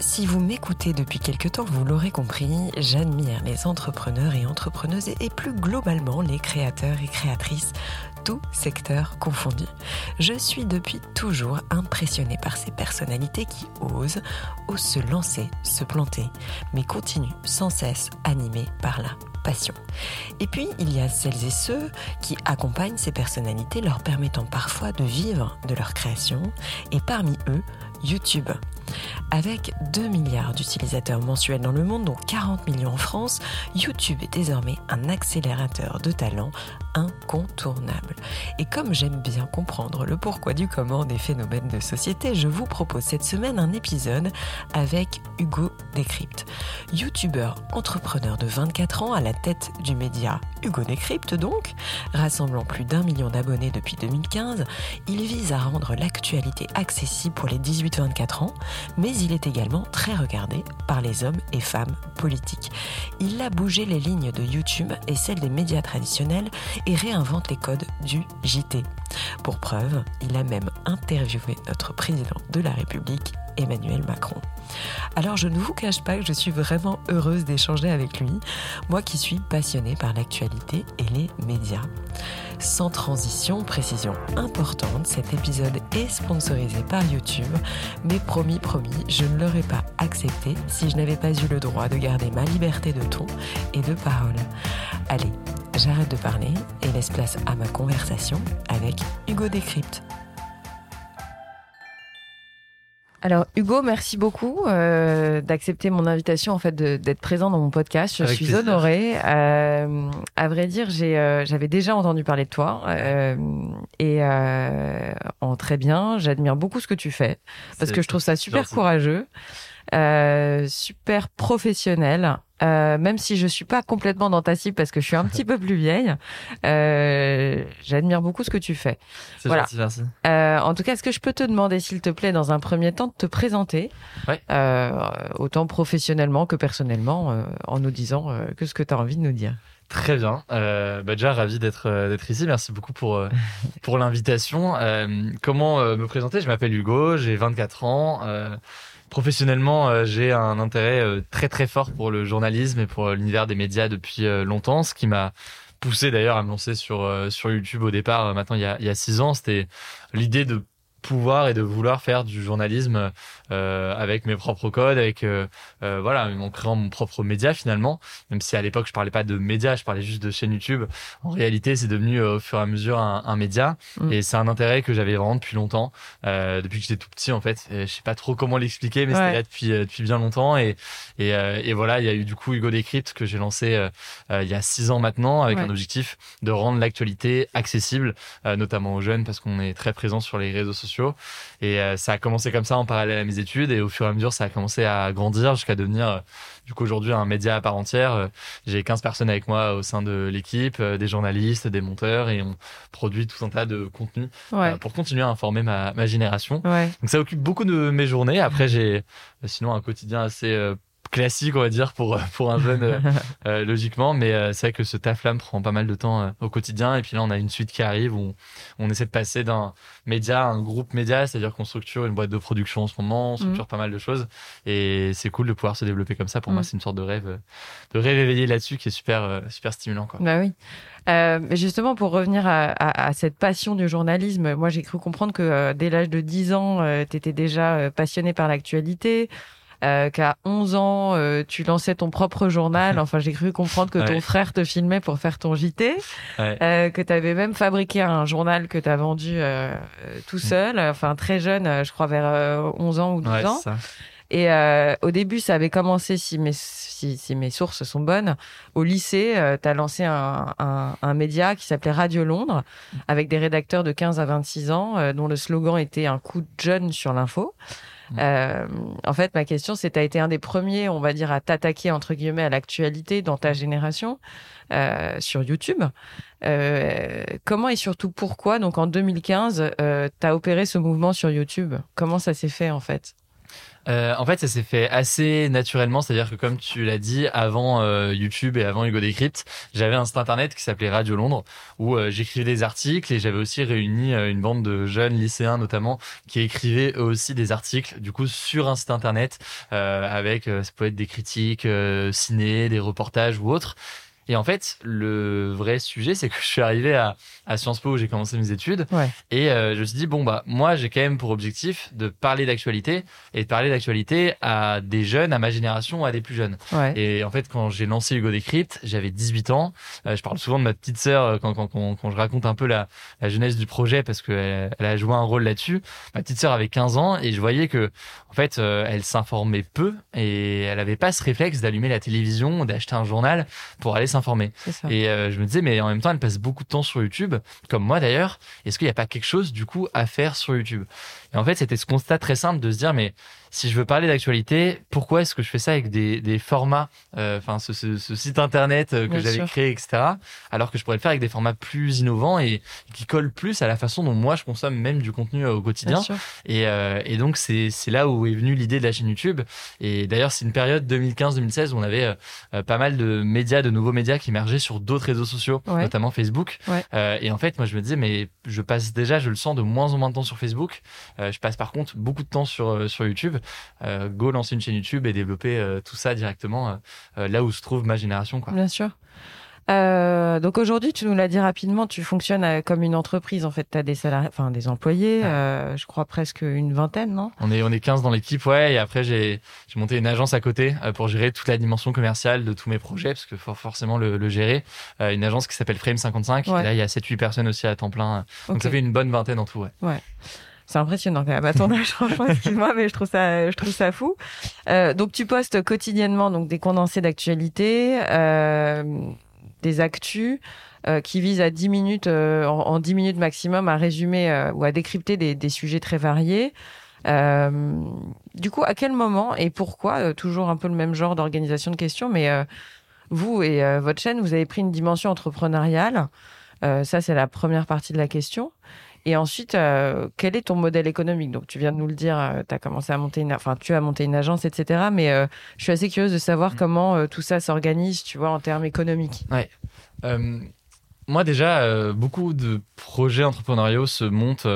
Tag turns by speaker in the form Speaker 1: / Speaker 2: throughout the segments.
Speaker 1: Si vous m'écoutez depuis quelque temps, vous l'aurez compris, j'admire les entrepreneurs et entrepreneuses et plus globalement les créateurs et créatrices, tous secteurs confondus. Je suis depuis toujours impressionnée par ces personnalités qui osent, osent se lancer, se planter, mais continuent sans cesse animées par la passion. Et puis, il y a celles et ceux qui accompagnent ces personnalités, leur permettant parfois de vivre de leur création, et parmi eux, YouTube. Avec 2 milliards d'utilisateurs mensuels dans le monde, dont 40 millions en France, YouTube est désormais un accélérateur de talent incontournable. Et comme j'aime bien comprendre le pourquoi du comment des phénomènes de société, je vous propose cette semaine un épisode avec Hugo Décrypte. YouTuber entrepreneur de 24 ans à la tête du média Hugo Décrypte donc, rassemblant plus d'un million d'abonnés depuis 2015, il vise à rendre l'actualité accessible pour les 18-24 ans, mais il est également très regardé par les hommes et femmes politiques. Il a bougé les lignes de YouTube et celles des médias traditionnels et réinvente les codes du JT. Pour preuve, il a même interviewé notre président de la République, Emmanuel Macron. Alors je ne vous cache pas que je suis vraiment heureuse d'échanger avec lui, moi qui suis passionnée par l'actualité et les médias. Sans transition, précision importante, cet épisode est sponsorisé par YouTube, mais promis, promis, je ne l'aurais pas accepté si je n'avais pas eu le droit de garder ma liberté de ton et de parole. Allez, j'arrête de parler et laisse place à ma conversation avec Hugo Décrypte. Alors Hugo, merci beaucoup euh, d'accepter mon invitation en fait d'être présent dans mon podcast. Je suis honorée. Euh, à vrai dire, j'ai euh, j'avais déjà entendu parler de toi euh, et euh, en très bien. J'admire beaucoup ce que tu fais parce que je trouve ça super courageux, super professionnel. Euh, même si je suis pas complètement dans ta cible parce que je suis un petit peu plus vieille, euh, j'admire beaucoup ce que tu fais.
Speaker 2: Voilà. Gentil, merci.
Speaker 1: Euh, en tout cas, est-ce que je peux te demander, s'il te plaît, dans un premier temps, de te présenter,
Speaker 2: ouais.
Speaker 1: autant professionnellement que personnellement, en nous disant que ce que tu as envie de nous dire.
Speaker 2: Très bien. Euh, bah déjà ravi d'être d'être ici. Merci beaucoup pour pour l'invitation. comment me présenter? Je m'appelle Hugo. J'ai 24 ans. Professionnellement, euh, j'ai un intérêt euh, très très fort pour le journalisme et pour l'univers des médias depuis euh, longtemps, ce qui m'a poussé d'ailleurs à me lancer sur sur YouTube au départ. Maintenant, il y a il y a six ans, c'était l'idée de pouvoir et de vouloir faire du journalisme euh, avec mes propres codes, avec euh, euh, voilà, en créant mon propre média finalement. Même si à l'époque je parlais pas de média, je parlais juste de chaîne YouTube. En réalité, c'est devenu au fur et à mesure un, un média mm. et c'est un intérêt que j'avais vraiment depuis longtemps, depuis que j'étais tout petit en fait. Et je sais pas trop comment l'expliquer, mais c'était là depuis depuis bien longtemps et et, et voilà, il y a eu du coup Hugo Décrypte que j'ai lancé il y a six ans maintenant avec un objectif de rendre l'actualité accessible, notamment aux jeunes parce qu'on est très présent sur les réseaux sociaux et euh, ça a commencé comme ça en parallèle à mes études. Et au fur et à mesure, ça a commencé à grandir jusqu'à devenir, euh, du coup, aujourd'hui un média à part entière. Euh, j'ai 15 personnes avec moi au sein de l'équipe, des journalistes, des monteurs, et on produit tout un tas de contenus pour continuer à informer ma, ma génération.
Speaker 1: Ouais.
Speaker 2: Donc ça occupe beaucoup de mes journées. Après, j'ai sinon un quotidien assez classique, on va dire, pour, pour un jeune, euh, euh, logiquement. Mais euh, c'est vrai que ce taf-là me prend pas mal de temps au quotidien. Et puis là, on a une suite qui arrive où on, essaie de passer d'un média à un groupe média, c'est-à-dire qu'on structure une boîte de production en ce moment, on structure mm. pas mal de choses. Et c'est cool de pouvoir se développer comme ça. Pour moi, mm. c'est une sorte de rêve, de rêve éveillé là-dessus qui est super, super stimulant. Quoi.
Speaker 1: Bah oui. Euh, justement, pour revenir à, à, à, cette passion du journalisme, moi j'ai cru comprendre que dès l'âge de 10 ans, tu étais déjà passionné par l'actualité euh, qu'à 11 ans, euh, tu lançais ton propre journal. Enfin, j'ai cru comprendre que ton frère te filmait pour faire ton JT, euh, que tu avais même fabriqué un journal que tu as vendu euh, tout seul, enfin très jeune, je crois vers 11 ans ou 12 ans.
Speaker 3: Et au début, ça avait commencé, si mes, si, mes sources sont bonnes, au lycée, tu as lancé un, un, média qui s'appelait Radio Londres, avec des rédacteurs de 15 à 26 ans, dont le slogan était un coup de jeune sur l'info. Euh, en fait, ma question, c'est, tu as été un des premiers, on va dire, à t'attaquer, entre guillemets, à l'actualité dans ta génération euh, sur YouTube. Euh, comment et surtout pourquoi, donc en 2015, tu as opéré ce mouvement sur YouTube? Comment ça s'est fait, en fait?
Speaker 2: Euh, en fait, ça s'est fait assez naturellement, c'est-à-dire que comme tu l'as dit, avant euh, YouTube et avant Hugo Decrypt, j'avais un site internet qui s'appelait Radio Londres où euh, j'écrivais des articles et j'avais aussi réuni une bande de jeunes lycéens notamment qui écrivaient eux aussi des articles du coup sur un site internet avec ça peut être des critiques ciné, des reportages ou autres. Et en fait, le vrai sujet, c'est que je suis arrivé à, à Sciences Po où j'ai commencé mes études. Et euh, je me suis dit, bon, bah, moi, j'ai quand même pour objectif de parler d'actualité et de parler d'actualité à des jeunes, à ma génération, à des plus jeunes. Et en fait, quand j'ai lancé Hugo Décrypte, j'avais 18 ans. Euh, je parle souvent de ma petite sœur euh, quand, quand, quand, quand, je raconte un peu la, la jeunesse du projet parce qu'elle elle a joué un rôle là-dessus. Ma petite sœur avait 15 ans et je voyais que, en fait, elle s'informait peu et elle avait pas ce réflexe d'allumer la télévision, d'acheter un journal pour aller s'informer. Et euh, je me disais, mais en même temps, elle passe beaucoup de temps sur YouTube, comme moi d'ailleurs. Est-ce qu'il n'y a pas quelque chose du coup à faire sur YouTube? Et en fait, c'était ce constat très simple de se dire, mais si je veux parler d'actualité, pourquoi est-ce que je fais ça avec des, des formats, euh, enfin ce, ce, ce, site internet euh, que j'avais créé, etc. Alors que je pourrais le faire avec des formats plus innovants et qui collent plus à la façon dont moi je consomme même du contenu euh, au quotidien. Et, euh, et, donc c'est là où est venue l'idée de la chaîne YouTube. Et d'ailleurs c'est une période 2015-2016 où on avait pas mal de médias, de nouveaux médias qui émergeaient sur d'autres réseaux sociaux, notamment Facebook. et en fait moi je me disais mais je passe déjà, je le sens de moins en moins de temps sur Facebook. Je passe par contre beaucoup de temps sur sur YouTube. Euh, go lancer une chaîne YouTube et développer euh, tout ça directement euh, là où se trouve ma génération. Quoi.
Speaker 3: Bien sûr. donc aujourd'hui, tu nous l'as dit rapidement, tu fonctionnes comme une entreprise. En fait, tu as des salariés, enfin des employés, je crois presque une vingtaine, non?
Speaker 2: On est on est 15 dans l'équipe, ouais. Et après, j'ai j'ai monté une agence à côté pour gérer toute la dimension commerciale de tous mes projets, parce que faut forcément le, le gérer. une agence qui s'appelle Frame 55. là, il y a 7-8 personnes aussi à temps plein. Donc ça fait une bonne vingtaine en tout, ouais.
Speaker 3: Ouais. C'est impressionnant quand même à ton âge, franchement, excuse-moi, mais je trouve ça, je trouve ça fou. Euh, donc tu postes quotidiennement donc des condensés d'actualité, euh, des actus. Euh, qui visent à 10 minutes, euh, en, en, 10 minutes maximum, à résumer euh, ou à décrypter des, des sujets très variés. du coup, à quel moment et pourquoi, toujours un peu le même genre d'organisation de questions, mais vous et votre chaîne, vous avez pris une dimension entrepreneuriale? ça, c'est la première partie de la question. Et ensuite, euh, quel est ton modèle économique? Donc, tu viens de nous le dire, euh, tu as commencé à monter une, enfin, tu as monté une agence, etc. Mais euh, je suis assez curieuse de savoir mm. comment tout ça s'organise, tu vois, en termes économiques.
Speaker 2: Ouais. moi, déjà, beaucoup de projets entrepreneuriaux se montent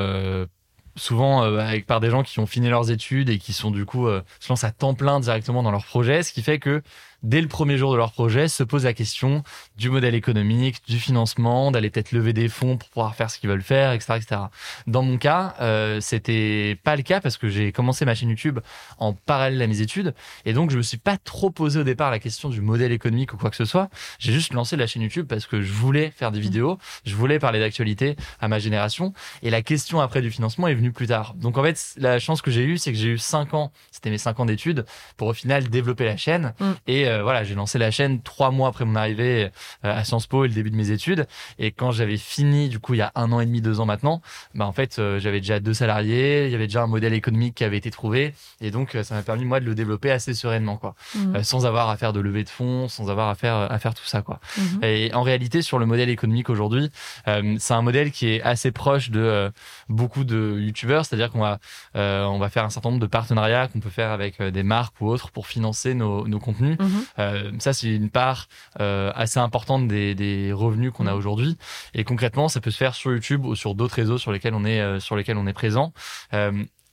Speaker 2: souvent avec par des gens qui ont fini leurs études et qui sont du coup se lancent à temps plein directement dans leur projet, ce qui fait que dès le premier jour de leur projet, se pose la question du modèle économique, du financement, d'aller peut-être lever des fonds pour pouvoir faire ce qu'ils veulent faire, etc., etc. Dans mon cas, euh, c'était pas le cas parce que j'ai commencé ma chaîne YouTube en parallèle à mes études et donc je me suis pas trop posé au départ la question du modèle économique ou quoi que ce soit. J'ai juste lancé la chaîne YouTube parce que je voulais faire des vidéos, je voulais parler d'actualité à ma génération et la question après du financement est venue plus tard. Donc en fait, la chance que j'ai eue, c'est que j'ai eu cinq ans, c'était mes cinq ans d'études pour au final développer la chaîne mm. et euh, voilà, j'ai lancé la chaîne trois mois après mon arrivée euh, à Sciences Po et le début de mes études. Et quand j'avais fini, du coup, il y a un an et demi, deux ans maintenant, bah en fait, euh, j'avais déjà deux salariés, il y avait déjà un modèle économique qui avait été trouvé, et donc ça m'a permis moi de le développer assez sereinement, quoi, mmh. sans avoir à faire de levée de fonds, sans avoir à faire à faire tout ça, quoi. Mmh. Et en réalité, sur le modèle économique aujourd'hui, c'est un modèle qui est assez proche de beaucoup de youtubeurs, c'est-à-dire qu'on va on va faire un certain nombre de partenariats qu'on peut faire avec des marques ou autres pour financer nos, nos contenus. Mmh. Euh, ça, c'est une part euh, assez importante des, des revenus qu'on a mm. aujourd'hui. Et concrètement, ça peut se faire sur YouTube ou sur d'autres réseaux sur lesquels on est euh, sur lesquels on est présent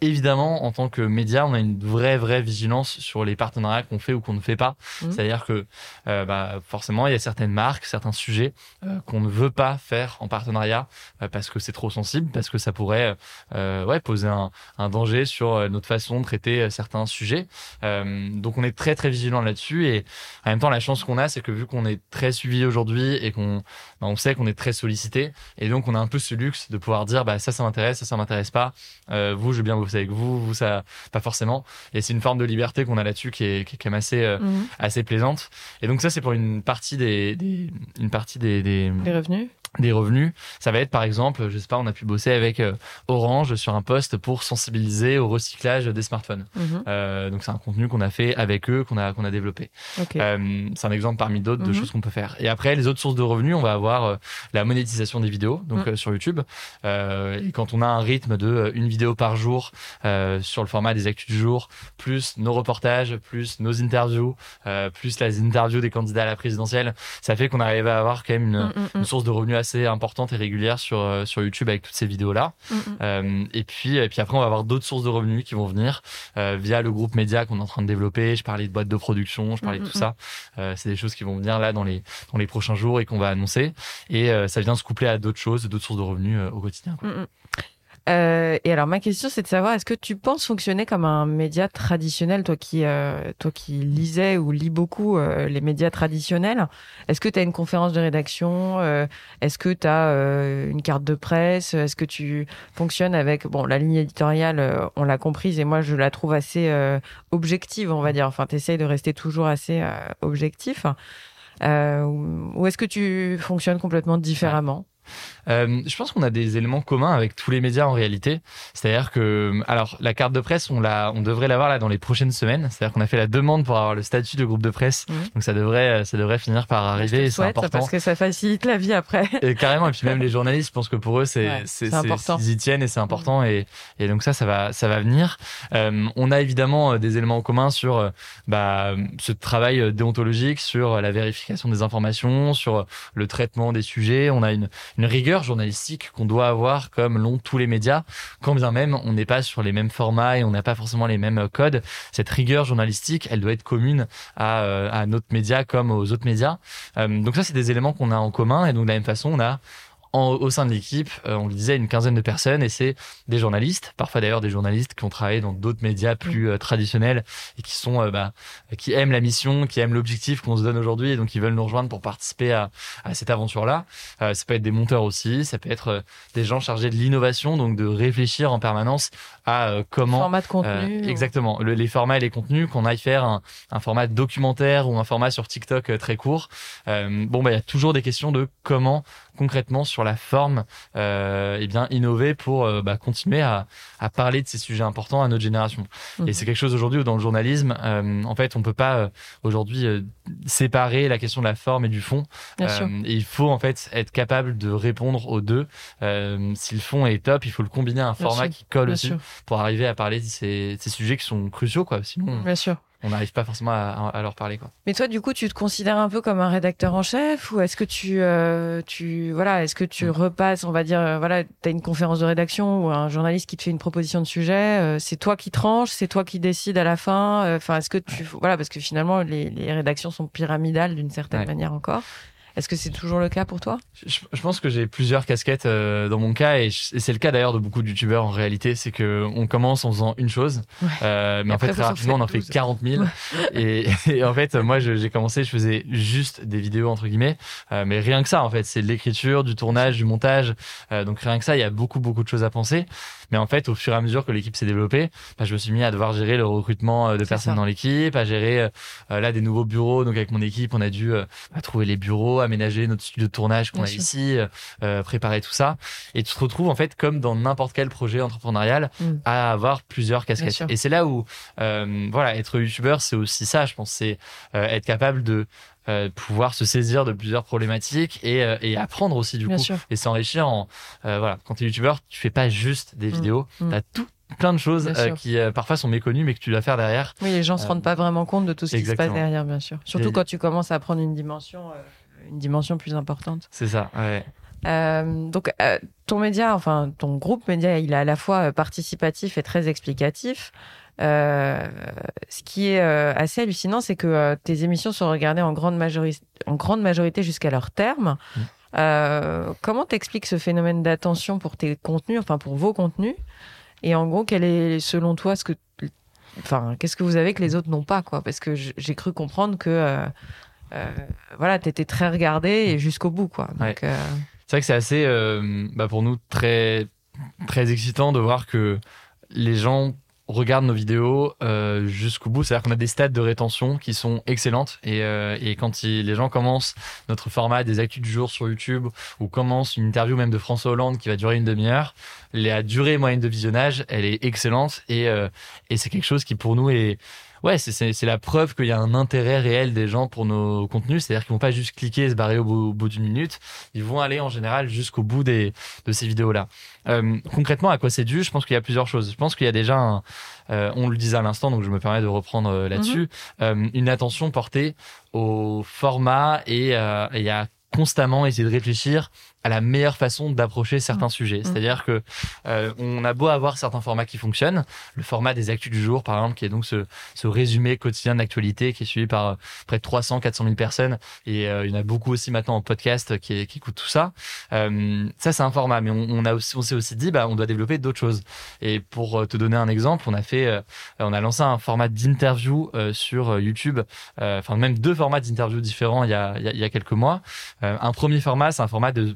Speaker 2: évidemment, en tant que média, on a une vraie, vraie vigilance sur les partenariats qu'on fait ou qu'on ne fait pas. Mmh. C'est-à-dire que euh, bah, forcément, il y a certaines marques, certains sujets euh, qu'on ne veut pas faire en partenariat euh, parce que c'est trop sensible, parce que ça pourrait ouais, poser un, un, danger sur notre façon de traiter certains sujets. donc, on est très, très vigilant là-dessus. Et en même temps, la chance qu'on a, c'est que vu qu'on est très suivi aujourd'hui et qu'on bah, on sait qu'on est très sollicité, et donc on a un peu ce luxe de pouvoir dire bah, ça, ça m'intéresse, ça, ça m'intéresse pas. vous, je veux bien vous bosse avec vous, vous ça pas forcément. Et c'est une forme de liberté qu'on a là-dessus qui est, qui est quand même assez, euh,
Speaker 3: Mhm.
Speaker 2: assez plaisante. Et donc ça, c'est pour une partie des, des- une partie des, des,
Speaker 3: Les revenus
Speaker 2: des revenus. Ça va être par exemple, je sais pas, on a pu bosser avec euh, Orange sur un poste pour sensibiliser au recyclage des smartphones.
Speaker 3: Mhm.
Speaker 2: Euh, donc c'est un contenu qu'on a fait avec eux, qu'on a qu'on a développé. Euh, c'est un exemple parmi d'autres de
Speaker 3: Mhm.
Speaker 2: choses qu'on peut faire. Et après, les autres sources de revenus, on va avoir euh, la monétisation des vidéos, donc sur YouTube. Et quand on a un rythme de une vidéo par jour sur le format des actus du jour, plus nos reportages, plus nos interviews, euh, plus les interviews des candidats à la présidentielle, ça fait qu'on arrive à avoir quand même une,
Speaker 3: Mm, mm,
Speaker 2: une
Speaker 3: mm,
Speaker 2: source de revenus assez importante et régulière sur euh, sur YouTube avec toutes ces vidéos là. Euh, et puis, et puis après, on va avoir d'autres sources de revenus qui vont venir euh, via le groupe média qu'on est en train de développer. Je parlais de boîtes de production, je parlais de tout ça. Euh, c'est des choses qui vont venir là dans les dans les prochains jours et qu'on va annoncer. Et euh, ça vient se coupler à d'autres choses, d'autres sources de revenus euh, au quotidien. quoi.
Speaker 3: Euh, et alors ma question c'est de savoir est-ce que tu penses fonctionner comme un média traditionnel toi qui euh, toi qui lisais ou lis beaucoup euh, les médias traditionnels? Est-ce que tu as une conférence de rédaction? Euh, est-ce que tu as une carte de presse? Est-ce que tu fonctionnes avec bon la ligne éditoriale euh, on l'a comprise et moi je la trouve assez euh, objective on va dire. Enfin tu essayes de rester toujours assez euh, objectif. Euh, ou ou est-ce que tu fonctionnes complètement différemment?
Speaker 2: Euh, je pense qu'on a des éléments communs avec tous les médias en réalité. C'est-à-dire que, alors, la carte de presse, on l'a, on devrait l'avoir là dans les prochaines semaines. C'est-à-dire qu'on a fait la demande pour avoir le statut de groupe de presse.
Speaker 3: Mhm.
Speaker 2: Donc ça devrait, ça devrait finir par
Speaker 3: Je te
Speaker 2: arriver. et C'est important.
Speaker 3: parce que ça facilite la vie après
Speaker 2: Et carrément, et puis même les journalistes, je pense que pour eux, c'est
Speaker 3: Ouais,
Speaker 2: c'est
Speaker 3: c'est
Speaker 2: c'est-
Speaker 3: important.
Speaker 2: ils y tiennent et c'est important et et donc ça, ça va ça va venir. Euh, on a évidemment euh, des éléments en commun sur euh, bah ce travail euh, déontologique, sur euh, la vérification des informations, sur euh, le traitement des sujets. On a une une rigueur journalistique qu'on doit avoir comme l'ont tous les médias, quand bien même on n'est pas sur les mêmes formats et on n'a pas forcément les mêmes euh, codes. Cette rigueur journalistique, elle doit être commune à euh, à notre média comme aux autres médias. Euh, donc ça, c'est des éléments qu'on a en commun et donc de la même façon, on a en- au sein de l'équipe, euh, on le disait, une quinzaine de personnes et c'est des journalistes, parfois d'ailleurs des journalistes qui ont travaillé dans d'autres médias plus euh, traditionnels et qui sont, euh, bah, qui aiment la mission, qui aiment l'objectif qu'on se donne aujourd'hui et donc ils veulent nous rejoindre pour participer à, à cette aventure-là. Euh, ça peut être des monteurs aussi, ça peut être des gens chargés de l'innovation, donc de réfléchir en permanence à euh, comment
Speaker 3: format de contenu
Speaker 2: exactement. Le- les formats et les contenus, qu'on aille faire un, un format documentaire ou un format sur TikTok très court. Euh, bon, bah, il y a toujours des questions de comment concrètement sur la forme, euh, eh bien innover pour euh, bah, continuer à, à parler de ces sujets importants à notre génération.
Speaker 3: Mhm.
Speaker 2: Et c'est quelque chose aujourd'hui où dans le journalisme, euh, en fait, on peut pas euh, aujourd'hui séparer la question de la forme et du fond. Et il faut en fait être capable de répondre aux deux. Si le fond est top, il faut le combiner à un
Speaker 3: Bien
Speaker 2: format
Speaker 3: sûr,
Speaker 2: qui colle
Speaker 3: Bien
Speaker 2: aussi
Speaker 3: sûr,
Speaker 2: pour arriver à parler de ces, de ces sujets qui sont cruciaux, quoi. Sinon,
Speaker 3: bien sûr.
Speaker 2: On n'arrive pas forcément à, à leur parler, quoi.
Speaker 3: Mais toi, du coup, tu te considères un peu comme un rédacteur en chef ou est-ce que tu, euh, tu, voilà, est-ce que tu
Speaker 2: Mm.
Speaker 3: repasses, on va dire, euh, voilà, t'as une conférence de rédaction ou un journaliste qui te fait une proposition de sujet, euh, c'est toi qui tranches, c'est toi qui décides à la fin. euh, Enfin, est-ce que tu, voilà, parce que finalement, les, les rédactions sont pyramidales d'une certaine
Speaker 2: Ouais.
Speaker 3: manière encore. Est-ce que c'est toujours le cas pour toi?
Speaker 2: Je, je pense que j'ai plusieurs casquettes euh, dans mon cas et, je- et c'est le cas d'ailleurs de beaucoup de youtubeurs en réalité. C'est que on commence en faisant une chose,
Speaker 3: Ouais.
Speaker 2: euh, mais
Speaker 3: Et
Speaker 2: en fait très rapidement on en fait
Speaker 3: 12.
Speaker 2: 40 000. Et, et en fait moi j'ai commencé, je faisais juste des vidéos entre guillemets, euh, mais rien que ça en fait, c'est de l'écriture, du tournage, du montage. Donc rien que ça, il y a beaucoup beaucoup de choses à penser. Mais en fait au fur et à mesure que l'équipe s'est développée, bah, je me suis mis à devoir gérer le recrutement de personnes
Speaker 3: ça.
Speaker 2: dans l'équipe, à gérer là des nouveaux bureaux. Donc avec mon équipe, on a dû bah, trouver les bureaux, aménager notre studio de tournage qu'on a
Speaker 3: sûr.
Speaker 2: ici, euh, euh, préparer tout ça. Et tu te retrouves en fait comme dans n'importe quel projet entrepreneurial
Speaker 3: Mm.
Speaker 2: à avoir plusieurs casquettes. Et c'est là où euh, voilà, être youtubeur, c'est aussi ça. Je pense, c'est euh, être capable de euh, pouvoir se saisir de plusieurs problématiques et, euh, et apprendre aussi du
Speaker 3: Bien
Speaker 2: coup
Speaker 3: sûr.
Speaker 2: et s'enrichir en euh, voilà. Quand tu es youtubeur, tu fais pas juste des
Speaker 3: Mm.
Speaker 2: vidéos,
Speaker 3: Mm.
Speaker 2: t'as tout plein de choses qui parfois sont méconnues mais que tu dois faire derrière.
Speaker 3: Oui, les gens se rendent pas vraiment compte de tout ce qui se passe derrière, bien sûr. Surtout
Speaker 2: Et-
Speaker 3: quand tu commences à prendre une dimension, une dimension plus importante.
Speaker 2: C'est ça. Ouais.
Speaker 3: Euh, donc, euh, ton média, enfin, ton groupe média, il est à la fois euh, participatif et très explicatif. Euh, ce qui est assez hallucinant, c'est que tes émissions sont regardées en grande, majori- en grande majorité jusqu'à leur terme.
Speaker 2: Mm.
Speaker 3: Comment t'expliques ce phénomène d'attention pour tes contenus, enfin pour vos contenus? Et en gros, quel est selon toi ce que, enfin, qu'est-ce que vous avez que les autres n'ont pas, quoi? Parce que j'ai cru comprendre que, voilà, t'étais très regardé et jusqu'au bout, quoi. Donc,
Speaker 2: Ouais.
Speaker 3: euh,
Speaker 2: C'est vrai que c'est assez, euh, bah, pour nous, très, très excitant de voir que les gens regardent nos vidéos euh, jusqu'au bout. C'est-à-dire qu'on a des stats de rétention qui sont excellentes. Et, euh, et quand les gens commencent notre format des actus du jour sur YouTube ou commencent une interview même de François Hollande qui va durer une demi-heure, la durée moyenne de visionnage, elle est excellente. Et, euh, et c'est quelque chose qui pour nous est ouais, c'est la preuve qu'il y a un intérêt réel des gens pour nos contenus. C'est-à-dire qu'ils vont pas juste cliquer et se barrer au bout, d'une minute. Ils vont aller en général jusqu'au bout des, de ces vidéos-là. Euh, concrètement, à quoi c'est dû? Je pense qu'il y a plusieurs choses. Je pense qu'il y a déjà, un, euh, on le disait à l'instant, donc je me permets de reprendre euh, là-dessus, mhm. une attention portée au format et, et à constamment essayer de réfléchir à la meilleure façon d'approcher certains mmh. sujets. Mmh. C'est-à-dire que euh, on a beau avoir certains formats qui fonctionnent, le format des actus du jour, par exemple, qui est donc ce, ce résumé quotidien d'actualité qui est suivi par euh, près de 300, 400 000 personnes, et euh, il y en a beaucoup aussi maintenant en podcast qui, qui écoutent tout ça. Euh, ça, c'est un format, mais on, on, a aussi, on s'est aussi dit, bah, on doit développer d'autres choses. Et pour te donner un exemple, on a fait, on a lancé un format d'interview sur YouTube, enfin même deux formats d'interview différents il y a, il y a quelques mois. un premier format, c'est un format de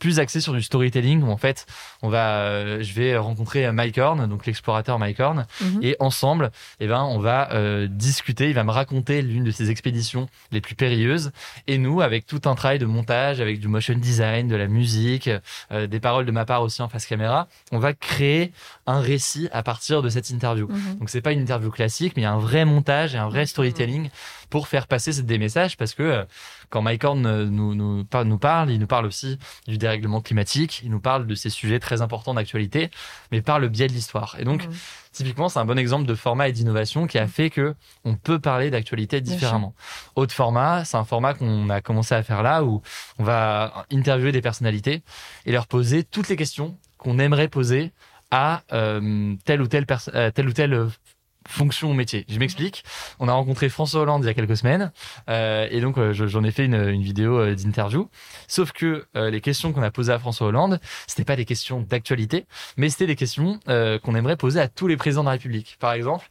Speaker 2: plus axé sur du storytelling où en fait on va euh, je vais rencontrer Mike Horn donc l'explorateur Mike Horn mhm. et ensemble eh ben on va euh, discuter il va me raconter l'une de ses expéditions les plus périlleuses et nous avec tout un travail de montage avec du motion design de la musique euh, des paroles de ma part aussi en face caméra on va créer un récit à partir de cette interview mhm. donc c'est pas une interview classique mais il y a un vrai montage et un vrai mhm. storytelling pour faire passer des messages parce que quand Mike Horn nous, nous, nous parle, il nous parle aussi du dérèglement climatique, il nous parle de ces sujets très importants d'actualité, mais par le biais de l'histoire. Et donc, typiquement, c'est un bon exemple de format et d'innovation qui a fait que on peut parler d'actualité différemment. Autre format, c'est un format qu'on a commencé à faire là où on va interviewer des personnalités et leur poser toutes les questions qu'on aimerait poser à euh, telle ou telle, euh, telle ou telle fonction au métier. Je m'explique. On a rencontré François Hollande il y a quelques semaines euh, et donc euh, j'en ai fait une, une vidéo euh, d'interview. Sauf que les questions qu'on a posées à François Hollande, c'était pas des questions d'actualité, mais c'était des questions qu'on aimerait poser à tous les présidents de la République. Par exemple,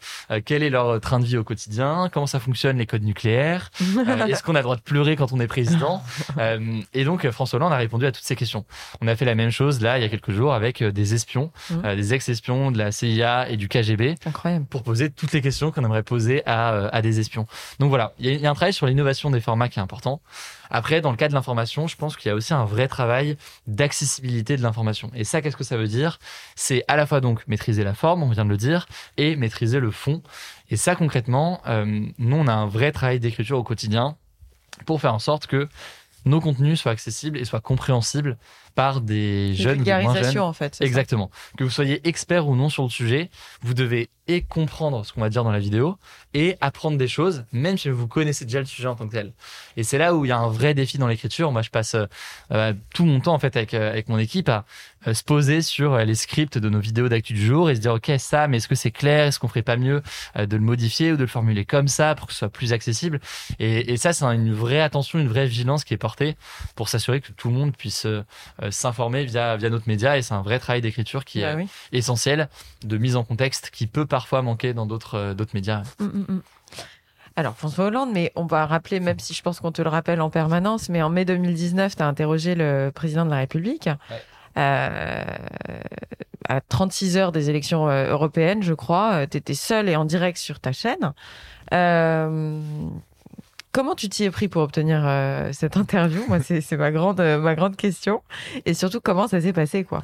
Speaker 2: quel est leur train de vie au quotidien? Comment ça fonctionne les codes nucléaires? Est-ce qu'on a le droit de pleurer quand on est président? Et donc François Hollande a répondu à toutes ces questions. On a fait la même chose là il y a quelques jours avec des espions, mmh. des ex-espions de la CIA et du KGB,
Speaker 3: Incroyable.
Speaker 2: pour poser toutes les questions qu'on aimerait poser à, euh, à des espions. Donc voilà, il y, a un travail sur l'innovation des formats qui est important. Après, dans le cas de l'information, je pense qu'il y a aussi un vrai travail d'accessibilité de l'information. Et ça, qu'est-ce que ça veut dire? C'est à la fois donc maîtriser la forme, on vient de le dire, et maîtriser le fond. Et ça, concrètement, euh, nous, on a un vrai travail d'écriture au quotidien pour faire en sorte que nos contenus soient accessibles et soient compréhensibles par des jeunes ou moins jeunes.
Speaker 3: en fait.
Speaker 2: Exactement. Que vous soyez expert ou non sur le sujet, vous devez et comprendre ce qu'on va dire dans la vidéo et apprendre des choses, même si vous connaissez déjà le sujet en tant que tel. Et c'est là où il y a un vrai défi dans l'écriture. Moi, je passe euh, tout mon temps en fait avec euh, avec mon équipe à euh, se poser sur les scripts de nos vidéos d'actu du jour et se dire ok ça, mais est-ce que c'est clair? Est-ce qu'on ferait pas mieux de le modifier ou de le formuler comme ça pour que ce soit plus accessible? Et, et, ça, c'est une vraie attention, une vraie vigilance qui est portée pour s'assurer que tout le monde puisse s'informer via via notre média et c'est un vrai travail d'écriture qui bah est essentiel de mise en contexte qui peut parfois manquer dans d'autres euh, médias. Mm, mm,
Speaker 3: mm. Alors, François Hollande, mais on va rappeler, même si je pense qu'on te le rappelle en permanence, mais en mai 2019, tu as interrogé le président de la République. Euh, à 36 heures des élections euh, européennes, je crois, tu étais seul et en direct sur ta chaîne. Comment tu t'y es pris pour obtenir euh, cette interview? Moi, c'est ma grande, ma grande question. Et surtout, comment ça s'est passé, quoi?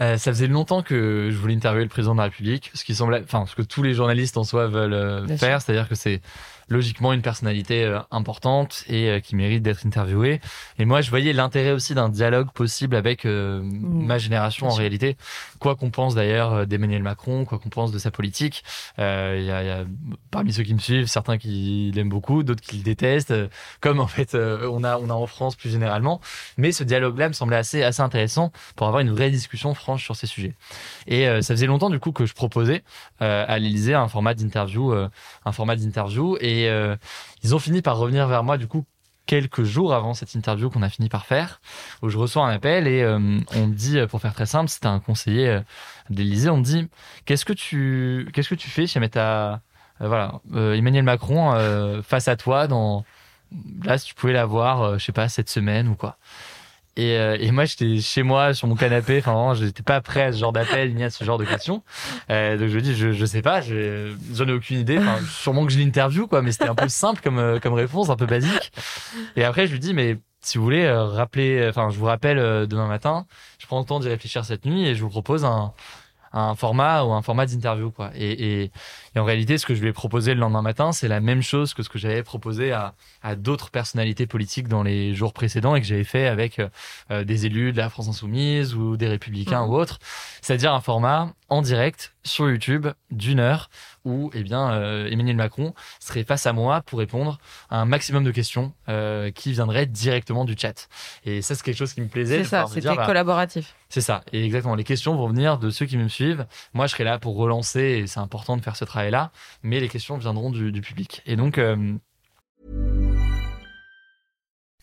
Speaker 2: Euh, ça faisait longtemps que je voulais interviewer le président de la République, ce qui semblait, enfin, ce que tous les journalistes en soi veulent faire, c'est-à-dire que c'est logiquement une personnalité euh, importante et euh, qui mérite d'être interviewée. Et moi, je voyais l'intérêt aussi d'un dialogue possible avec euh, mmh. ma génération en réalité. Quoi qu'on pense d'ailleurs d'Emmanuel Macron, quoi qu'on pense de sa politique, il y a, y, a, parmi ceux qui me suivent certains qui l'aiment beaucoup, d'autres qui le détestent, comme en fait on a on a en France plus généralement. Mais ce dialogue-là me semblait assez assez intéressant pour avoir une vraie discussion franche sur ces sujets. Et ça faisait longtemps du coup que je proposais à l'Élysée un format d'interview, un format d'interview et et euh, ils ont fini par revenir vers moi, du coup, quelques jours avant cette interview qu'on a fini par faire, où je reçois un appel et euh, on me dit, pour faire très simple, c'était un conseiller euh, d'Élysée, on me dit, qu'est-ce que tu, qu'est-ce que tu fais ta, voilà, Emmanuel Macron face à toi dans, là, si tu pouvais la voir, je sais pas, cette semaine ou quoi. Et, euh, et moi, j'étais chez moi, sur mon canapé. Enfin, j'étais pas prêt à ce genre d'appel ni à ce genre de questions. Euh, donc, je me dis, je, je sais pas, je- j'en ai aucune idée. Enfin, sûrement que je l'interview, quoi. Mais c'était un peu simple comme, euh, comme réponse, un peu basique. Et après, je lui dis, mais si vous voulez, euh, rappeler, enfin, je vous rappelle euh, demain matin. Je prends le temps d'y réfléchir cette nuit et je vous propose un, un format ou un format d'interview, quoi. Et, et, et en réalité, ce que je lui ai proposé le lendemain matin, c'est la même chose que ce que j'avais proposé à, à d'autres personnalités politiques dans les jours précédents et que j'avais fait avec euh, des élus de la France Insoumise ou des Républicains
Speaker 3: Mhm.
Speaker 2: ou autres. C'est-à-dire un format en direct sur YouTube d'une heure où, eh bien, euh, Emmanuel Macron serait face à moi pour répondre à un maximum de questions euh, qui viendraient directement du chat. Et ça, c'est quelque chose qui me plaisait.
Speaker 3: C'est ça, c'était
Speaker 2: bah,
Speaker 3: collaboratif.
Speaker 2: c'est ça. Et exactement. Les questions vont venir de ceux qui me suivent. Moi, je serai là pour relancer et c'est important de faire ce travail-là. Mais les questions viendront du, du public. Et donc, euh,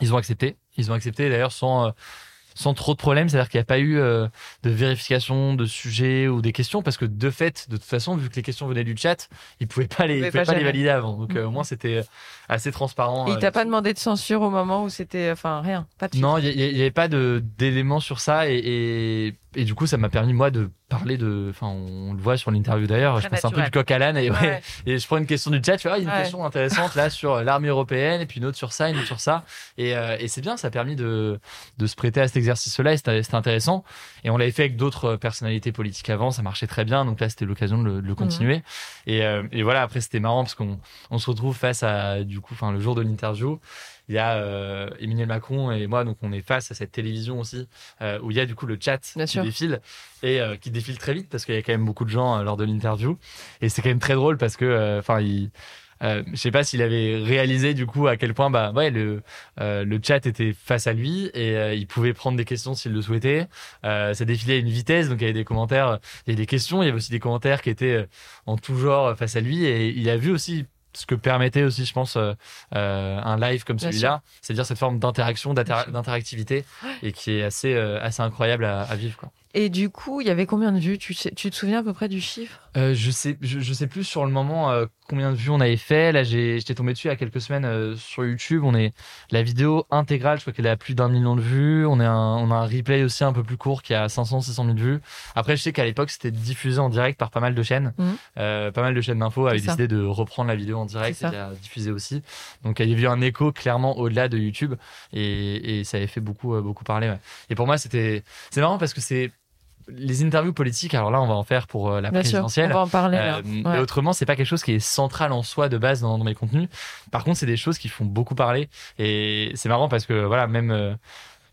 Speaker 2: Ils ont accepté. Ils ont accepté d'ailleurs sans, euh, sans trop de problèmes. C'est-à-dire qu'il n'y a pas eu euh, de vérification de sujets ou des questions parce que de fait, de toute façon, vu que les questions venaient du chat, ils pouvaient pas les,
Speaker 3: Ils
Speaker 2: ils
Speaker 3: pouvaient pas
Speaker 2: pas les valider avant. Donc euh, au moins, c'était assez transparent.
Speaker 3: Et il
Speaker 2: euh,
Speaker 3: t'a pas demandé de censure au moment où c'était. Enfin, rien. Pas de
Speaker 2: Non, il n'y avait pas d'éléments sur ça et, et, et du coup, ça m'a permis moi de parler de. Enfin, on le voit sur l'interview d'ailleurs. Je
Speaker 3: Très
Speaker 2: passe un peu
Speaker 3: naturel.
Speaker 2: du coq à l'âne et, ouais,
Speaker 3: Ouais.
Speaker 2: et je prends une question du chat. Fais ah, il y a une
Speaker 3: Ouais.
Speaker 2: question intéressante là sur l'armée européenne et puis une autre sur ça, une autre sur ça. Et, euh, et c'est bien, ça a permis de de se prêter à cet exercice-là et c'était intéressant. Et on l'avait fait avec d'autres personnalités politiques avant, ça marchait très bien. Donc là, c'était l'occasion de le, de le continuer. Et, euh, et voilà, après c'était marrant parce qu'on on se retrouve face à du coup, enfin le jour de l'interview il y a euh, Emmanuel Macron et moi, donc on est face à cette télévision aussi, euh, où il y a du coup le chat
Speaker 3: Bien
Speaker 2: qui
Speaker 3: sûr.
Speaker 2: défile et euh, qui défile très vite parce qu'il y a quand même beaucoup de gens lors de l'interview. Et c'est quand même très drôle parce que, enfin, il. Euh, je sais pas s'il avait réalisé du coup à quel point bah ouais le euh, le chat était face à lui et euh, il pouvait prendre des questions s'il le souhaitait ça défilait à une vitesse donc il y avait des commentaires il y avait des questions il y avait aussi des commentaires qui étaient en tout genre face à lui et il a vu aussi ce que permettait aussi je pense euh, euh, un live comme celui-là c'est-à-dire cette forme d'interaction d'inter- d'interactivité et qui est assez euh, assez incroyable à, à vivre quoi
Speaker 3: Et du coup, il y avait combien de vues? Tu, sais- tu te souviens à peu près du chiffre?
Speaker 2: Euh, je sais, je, je sais plus sur le moment euh, combien de vues on avait fait. Là, j'étais tombé dessus il y a quelques semaines euh, sur YouTube. On est la vidéo intégrale, je crois qu'elle a plus d'un million de vues. On est un, on a un replay aussi un peu plus court qui a 500, 600 000 vues. Après, je sais qu'à l'époque, c'était diffusé en direct par pas mal de chaînes. Euh, pas mal de chaînes d'infos avaient décidé de reprendre la vidéo en direct et de la diffuser aussi. Donc, il y avait eu un écho clairement au-delà de YouTube et, et ça avait fait beaucoup, beaucoup parler. ouais. Et pour moi, c'était, c'est marrant parce que c'est les interviews politiques. Alors là, on va en faire pour euh, la
Speaker 3: Bien sûr, on
Speaker 2: présidentielle.
Speaker 3: va en parler. là.
Speaker 2: Euh,
Speaker 3: Ouais.
Speaker 2: Mais autrement, c'est pas quelque chose qui est central en soi de base dans, dans mes contenus. Par contre, c'est des choses qui font beaucoup parler. Et c'est marrant parce que voilà, même euh,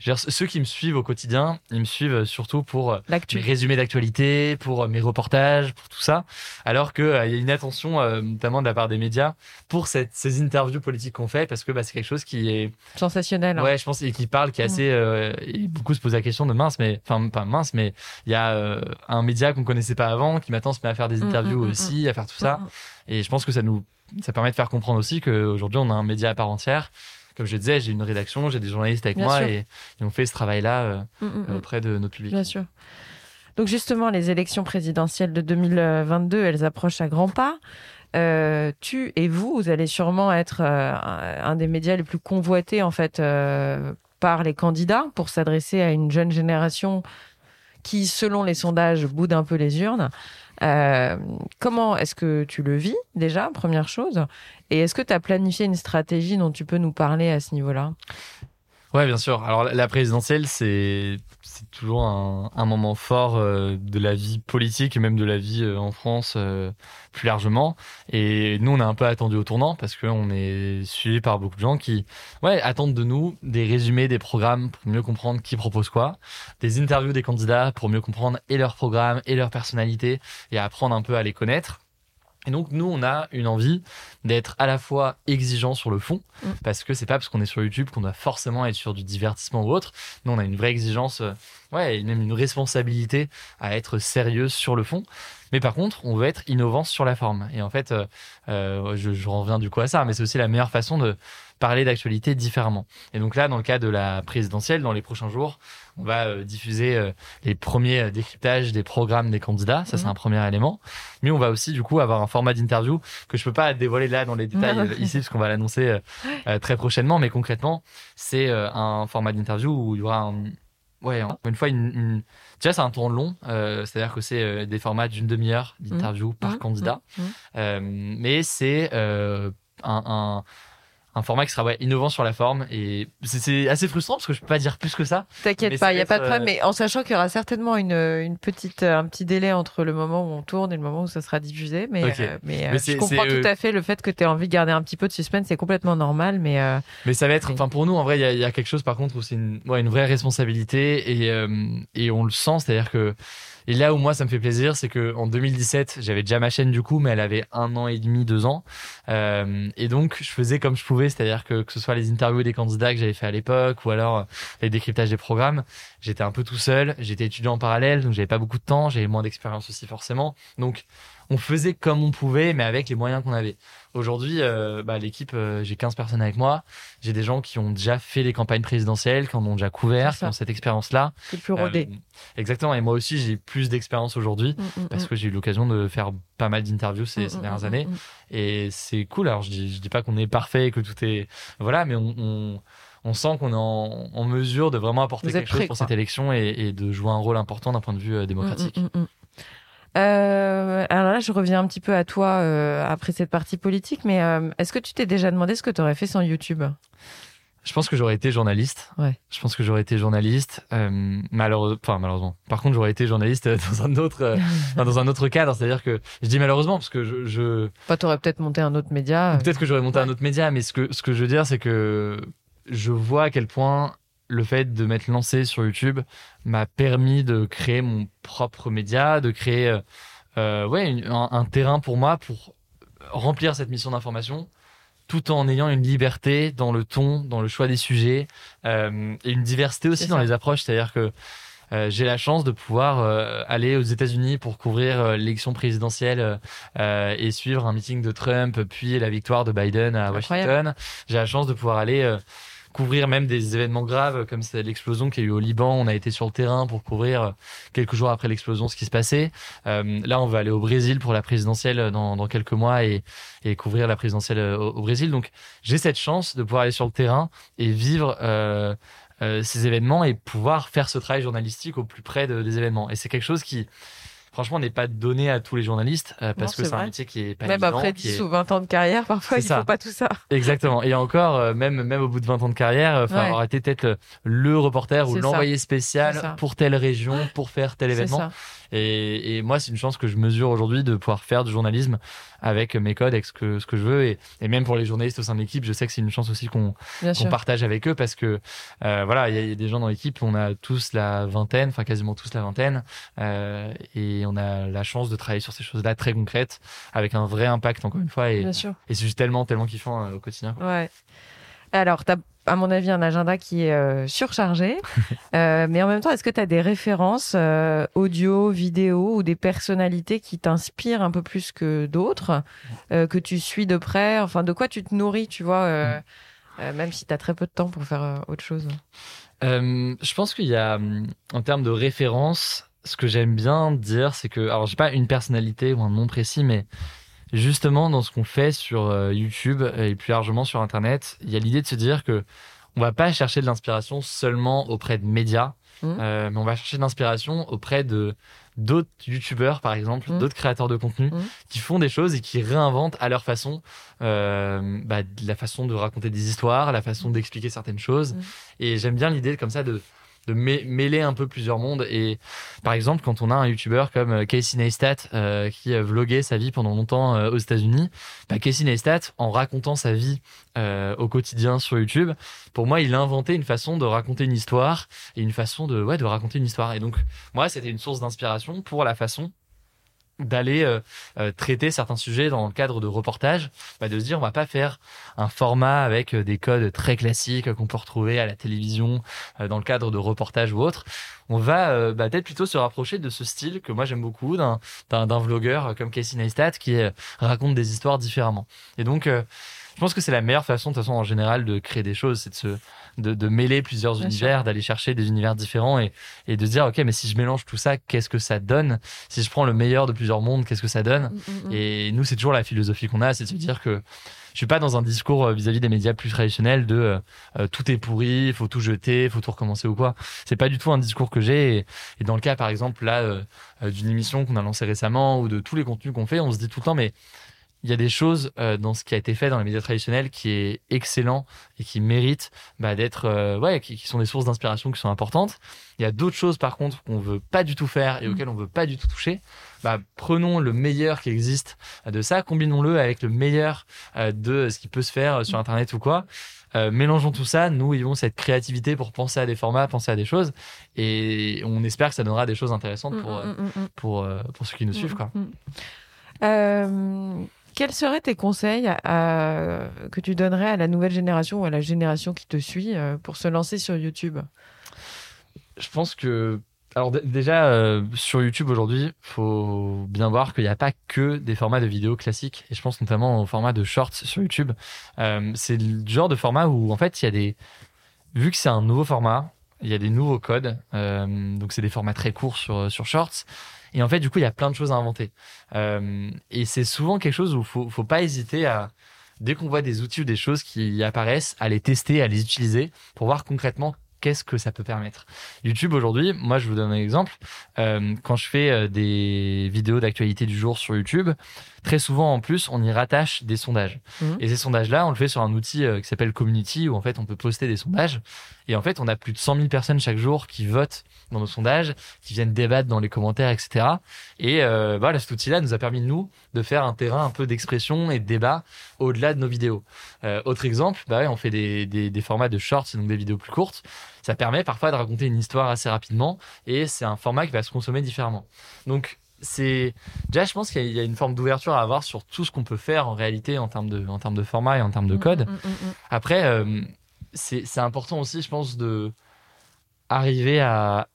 Speaker 2: dire, ceux qui me suivent au quotidien, ils me suivent surtout pour euh, mes résumés d'actualité, pour euh, mes reportages, pour tout ça. Alors que euh, il y a une attention, euh, notamment de la part des médias, pour cette, ces interviews politiques qu'on fait, parce que bah, c'est quelque chose qui est
Speaker 3: Sensationnel. hein.
Speaker 2: Ouais, je pense et qui parle, qui est assez. euh, et beaucoup se posent la question de mince, mais enfin pas mince, mais il y a euh, un média qu'on connaissait pas avant qui maintenant se met à faire des
Speaker 3: Mm,
Speaker 2: interviews
Speaker 3: mm, mm,
Speaker 2: aussi, à faire tout ça. Et je pense que ça nous ça permet de faire comprendre aussi qu'aujourd'hui on a un média à part entière. Comme je disais, j'ai une rédaction, j'ai des journalistes avec
Speaker 3: Bien
Speaker 2: moi et, et on fait ce travail-là euh,
Speaker 3: mm, mm, mm.
Speaker 2: auprès de notre public.
Speaker 3: Bien sûr. Donc justement, les élections présidentielles de 2022, elles approchent à grands pas. Euh, tu et vous, vous allez sûrement être euh, un un des médias les plus convoités en fait euh, par les candidats pour s'adresser à une jeune génération qui, selon les sondages, boude un peu les urnes. Euh, comment est-ce que tu le vis déjà, première chose? Et est-ce que tu as planifié une stratégie dont tu peux nous parler à ce niveau-là?
Speaker 2: Ouais, bien sûr. Alors la- présidentielle, c'est c'est toujours un, un moment fort euh, de la vie politique et même de la vie euh, en France euh, plus largement. Et nous, on est un peu attendu au tournant parce qu'on est suivi par beaucoup de gens qui, ouais, attendent de nous des résumés des programmes pour mieux comprendre qui propose quoi, des interviews des candidats pour mieux comprendre et leur programme et leur personnalité et apprendre un peu à les connaître. Et donc nous, on a une envie d'être à la fois exigeant sur le fond,
Speaker 3: Mm.
Speaker 2: parce que c'est pas parce qu'on est sur YouTube qu'on doit forcément être sur du divertissement ou autre. Nous, on a une vraie exigence, euh, ouais, et même une responsabilité à être sérieux sur le fond. Mais par contre, on veut être innovant sur la forme. Et en fait, euh, euh, je, je reviens du coup à ça, mais c'est aussi la meilleure façon de parler d'actualité différemment. Et donc là, dans le cas de la présidentielle, dans les prochains jours, on va euh, diffuser euh, les premiers décryptages des programmes des candidats. Ça, c'est
Speaker 3: Mhm.
Speaker 2: un premier élément. Mais on va aussi, du coup, avoir un format d'interview que je peux pas dévoiler là dans les détails ici, parce qu'on va l'annoncer euh, très prochainement. Mais concrètement, c'est un format d'interview où il y aura un- Ouais, une fois, une, une... déjà c'est un temps long, euh, c'est-à-dire que c'est euh, des formats d'une demi-heure d'interview par
Speaker 3: Mhm.
Speaker 2: candidat,
Speaker 3: Mhm.
Speaker 2: Euh, mais c'est un, un, un format qui sera ouais, innovant sur la forme et c'est- assez frustrant parce que je peux pas dire plus que ça.
Speaker 3: T'inquiète pas, il n'y a pas de problème,
Speaker 2: euh,
Speaker 3: mais en sachant qu'il y aura certainement une, une petite, un petit délai entre le moment où on tourne et le moment où ça sera diffusé. Mais, euh, mais, euh,
Speaker 2: Mais
Speaker 3: je comprends tout
Speaker 2: euh,
Speaker 3: à fait le fait que tu aies envie de garder un petit peu de suspense, c'est complètement normal. Mais euh,
Speaker 2: Mais ça va être, enfin pour nous en vrai, il y a, il y a quelque chose par contre où c'est une, ouais, une vraie responsabilité et, euh, et on le sent, c'est-à-dire que et là où moi ça me fait plaisir, c'est que en 2017 j'avais déjà ma chaîne du coup, mais elle avait un an et demi, deux ans, Euh, et donc je faisais comme je pouvais, c'est-à-dire que que ce soit les interviews des candidats que j'avais fait à l'époque ou alors euh, les décryptages des programmes, j'étais un peu tout seul, j'étais étudiant en parallèle, donc j'avais pas beaucoup de temps, j'avais moins d'expérience aussi forcément, donc on faisait comme on pouvait, mais avec les moyens qu'on avait. Aujourd'hui, euh, bah, l'équipe, euh, j'ai 15 personnes avec moi. J'ai des gens qui ont déjà fait les campagnes présidentielles, qui en ont déjà couvert, qui ont cette expérience-là.
Speaker 3: c'est plus rodé.
Speaker 2: Euh, exactement. Et moi aussi, j'ai plus d'expérience aujourd'hui
Speaker 3: Mm, mm,
Speaker 2: parce
Speaker 3: mm.
Speaker 2: que j'ai eu l'occasion de faire pas mal d'interviews ces, ces dernières années. Et c'est cool. Alors, je dis, je dis pas qu'on est parfait et que tout est, voilà, mais on, on, on sent qu'on est en, en mesure de vraiment apporter
Speaker 3: Vous
Speaker 2: quelque chose pour
Speaker 3: quoi.
Speaker 2: cette élection et, et de jouer un rôle important d'un point de vue démocratique.
Speaker 3: Euh, alors là, je reviens un petit peu à toi euh, après cette partie politique, mais euh, est-ce que tu t'es déjà demandé ce que tu aurais fait sans YouTube?
Speaker 2: Je pense que j'aurais été journaliste.
Speaker 3: Ouais.
Speaker 2: Je pense que j'aurais été journaliste. Malheureusement, enfin malheureusement. Par contre, j'aurais été journaliste dans un autre, dans un autre cadre. C'est-à-dire que je dis malheureusement parce que je, je
Speaker 3: Enfin, t'aurais peut-être monté un autre média.
Speaker 2: peut-être que j'aurais monté un autre média, mais ce que ce que je veux dire, c'est que je vois à quel point le fait de m'être lancé sur YouTube m'a permis de créer mon propre média, de créer euh, euh, ouais une- un, un terrain pour moi pour remplir cette mission d'information tout en ayant une liberté dans le ton, dans le choix des sujets euh, et une diversité aussi dans les approches. C'est-à-dire que euh, j'ai la chance de pouvoir euh, aller aux États-Unis pour couvrir euh, l'élection présidentielle et suivre un meeting de Trump, puis la victoire de Biden à. Washington. J'ai la chance de pouvoir aller couvrir même des événements graves comme c'est l'explosion qu'il y a eu au Liban. On a été sur le terrain pour couvrir euh, quelques jours après l'explosion ce qui se passait. Euh, là, on va aller au Brésil pour la présidentielle dans, dans quelques mois et, couvrir la présidentielle euh, au, Brésil. Donc, j'ai cette chance de pouvoir aller sur le terrain et vivre euh, euh, ces événements et pouvoir faire ce travail journalistique au plus près de- des événements. Et c'est quelque chose qui, franchement, n'est pas donné à tous les journalistes euh, parce
Speaker 3: Non,
Speaker 2: que
Speaker 3: c'est
Speaker 2: un métier qui est pas
Speaker 3: Même
Speaker 2: évident,
Speaker 3: après
Speaker 2: qui
Speaker 3: 10
Speaker 2: est-
Speaker 3: ou 20 ans de carrière, parfois, il
Speaker 2: ça.
Speaker 3: faut pas tout ça.
Speaker 2: Exactement. Et encore, euh, même même au bout de 20 ans de carrière, euh, faut
Speaker 3: Ouais.
Speaker 2: avoir été peut-être le, reporter ou l'envoyé spécial pour telle région, pour faire tel événement. Et, et moi, c'est une chance que je mesure aujourd'hui de pouvoir faire du journalisme avec mes codes, avec ce que, ce que je veux. Et, et même pour les journalistes au sein de l'équipe, je sais que c'est une chance aussi qu'on
Speaker 3: sûr.
Speaker 2: partage avec eux parce que euh, voilà, il y, a- il y a des gens dans l'équipe, on a tous la vingtaine, enfin quasiment tous la vingtaine, et on a la chance de travailler sur ces choses-là très concrètes avec un vrai impact encore une fois. Et,
Speaker 3: Bien sûr.
Speaker 2: et c'est juste tellement, tellement kiffant euh, au quotidien. quoi.
Speaker 3: Ouais. Alors, tu as, à mon avis, un agenda qui est euh, surchargé. Euh, mais en même temps, est-ce que tu as des références euh, audio, vidéo ou des personnalités qui t'inspirent un peu plus que d'autres, que tu suis de près? Enfin, de quoi tu te nourris, tu vois, euh, même si tu as très peu de temps pour faire autre chose?
Speaker 2: Je pense qu'il y a, hum, en termes de référence, ce que j'aime bien dire, c'est que, alors j'ai pas une personnalité ou un nom précis, mais justement dans ce qu'on fait sur euh, YouTube et plus largement sur Internet, il y a l'idée de se dire que on va pas chercher de l'inspiration seulement auprès de médias,
Speaker 3: Mhm.
Speaker 2: euh, mais on va chercher de l'inspiration auprès de d'autres youtubeurs par exemple,
Speaker 3: Mhm.
Speaker 2: d'autres créateurs de contenu
Speaker 3: Mhm.
Speaker 2: qui font des choses et qui réinventent à leur façon euh, bah, la façon de raconter des histoires, la façon d'expliquer certaines choses. Et j'aime bien l'idée comme ça de de mê- mêler un peu plusieurs mondes. Et par exemple quand on a un youtubeur comme euh, Casey Neistat euh, qui a vlogué sa vie pendant longtemps euh, aux États-Unis bah, Casey Neistat en racontant sa vie au quotidien sur YouTube pour moi il a une façon de raconter une histoire et une façon de raconter une histoire. Et donc moi c'était une source d'inspiration pour la façon d'aller euh, euh, traiter certains sujets dans le cadre de reportages, bah, de se dire on va pas faire un format avec euh, des codes très classiques qu'on peut retrouver à la télévision dans le cadre de reportages ou autre. On va bah, peut-être plutôt se rapprocher de ce style que moi j'aime beaucoup d'un d'un vlogueur comme Casey Neistat qui raconte des histoires différemment. Et donc je pense que c'est la meilleure façon de toute façon en général de créer des choses, c'est de se de, de mêler plusieurs univers, d'aller chercher des univers différents et, et de dire, OK, mais si je mélange tout ça, qu'est-ce que ça donne? Si je prends le meilleur de plusieurs mondes, qu'est-ce que ça donne? Mm, mm, mm. Et nous, c'est toujours la philosophie qu'on a, c'est de se dire que je suis pas dans un discours euh, vis-à-vis des médias plus traditionnels de euh, euh, tout est pourri, faut tout jeter, faut tout recommencer ou quoi. C'est pas du tout un discours que j'ai. Et, dans le cas, par exemple, là, d'une émission qu'on a lancée récemment ou de tous les contenus qu'on fait, on se dit tout le temps, mais il y a des choses euh, dans ce qui a été fait dans les médias traditionnels qui est excellent et qui mérite bah, d'être euh, ouais qui, sont des sources d'inspiration qui sont importantes il y a d'autres choses par contre qu'on veut pas du tout faire et mm. auxquelles on veut pas du tout toucher bah, prenons le meilleur qui existe de ça combinons-le avec le meilleur euh, de ce qui peut se faire sur internet ou quoi mélangeons tout ça, nous ayons cette créativité pour penser à des formats, penser à des choses, et on espère que ça donnera des choses intéressantes mm, pour, mm, pour, pour, ceux qui nous suivent. Quoi.
Speaker 3: Quels seraient tes conseils que tu donnerais à la nouvelle génération ou à la génération qui te suit euh, pour se lancer sur YouTube?
Speaker 2: Je pense que alors déjà euh, sur YouTube aujourd'hui, faut bien voir qu'il n'y a pas que des formats de vidéos classiques et je pense notamment au format de shorts sur YouTube. Euh, c'est le genre de format où en fait il y a des vu que c'est un nouveau format, il y a des nouveaux codes. donc c'est des formats très courts sur sur shorts. Et en fait, du coup, il y a plein de choses à inventer. Euh, et c'est souvent quelque chose où faut, faut pas hésiter à, dès qu'on voit des outils ou des choses qui apparaissent, à les tester, à les utiliser pour voir concrètement qu'est-ce que ça peut permettre. YouTube aujourd'hui, moi je vous donne un exemple. Euh, quand je fais euh, des vidéos d'actualité du jour sur YouTube, très souvent en plus on y rattache des sondages. Mmh. Et ces sondages-là, on le fait sur un outil euh, qui s'appelle Community où en fait on peut poster des sondages. Et en fait on a plus de 100 000 personnes chaque jour qui votent dans nos sondages, qui viennent débattre dans les commentaires, etc. Et euh, voilà, cet outil-là nous a permis nous de faire un terrain un peu d'expression et de débat au-delà de nos vidéos. Euh, autre exemple, bah ouais, on fait des, des, des formats de shorts, donc des vidéos plus courtes ça permet parfois de raconter une histoire assez rapidement et c'est un format qui va se consommer différemment. Donc c'est déjà je pense qu'il y a une forme d'ouverture à avoir sur tout ce qu'on peut faire en réalité en termes de en termes de format et en termes de mm, code. Mm, mm, Après euh, c'est important aussi je pense de arriver à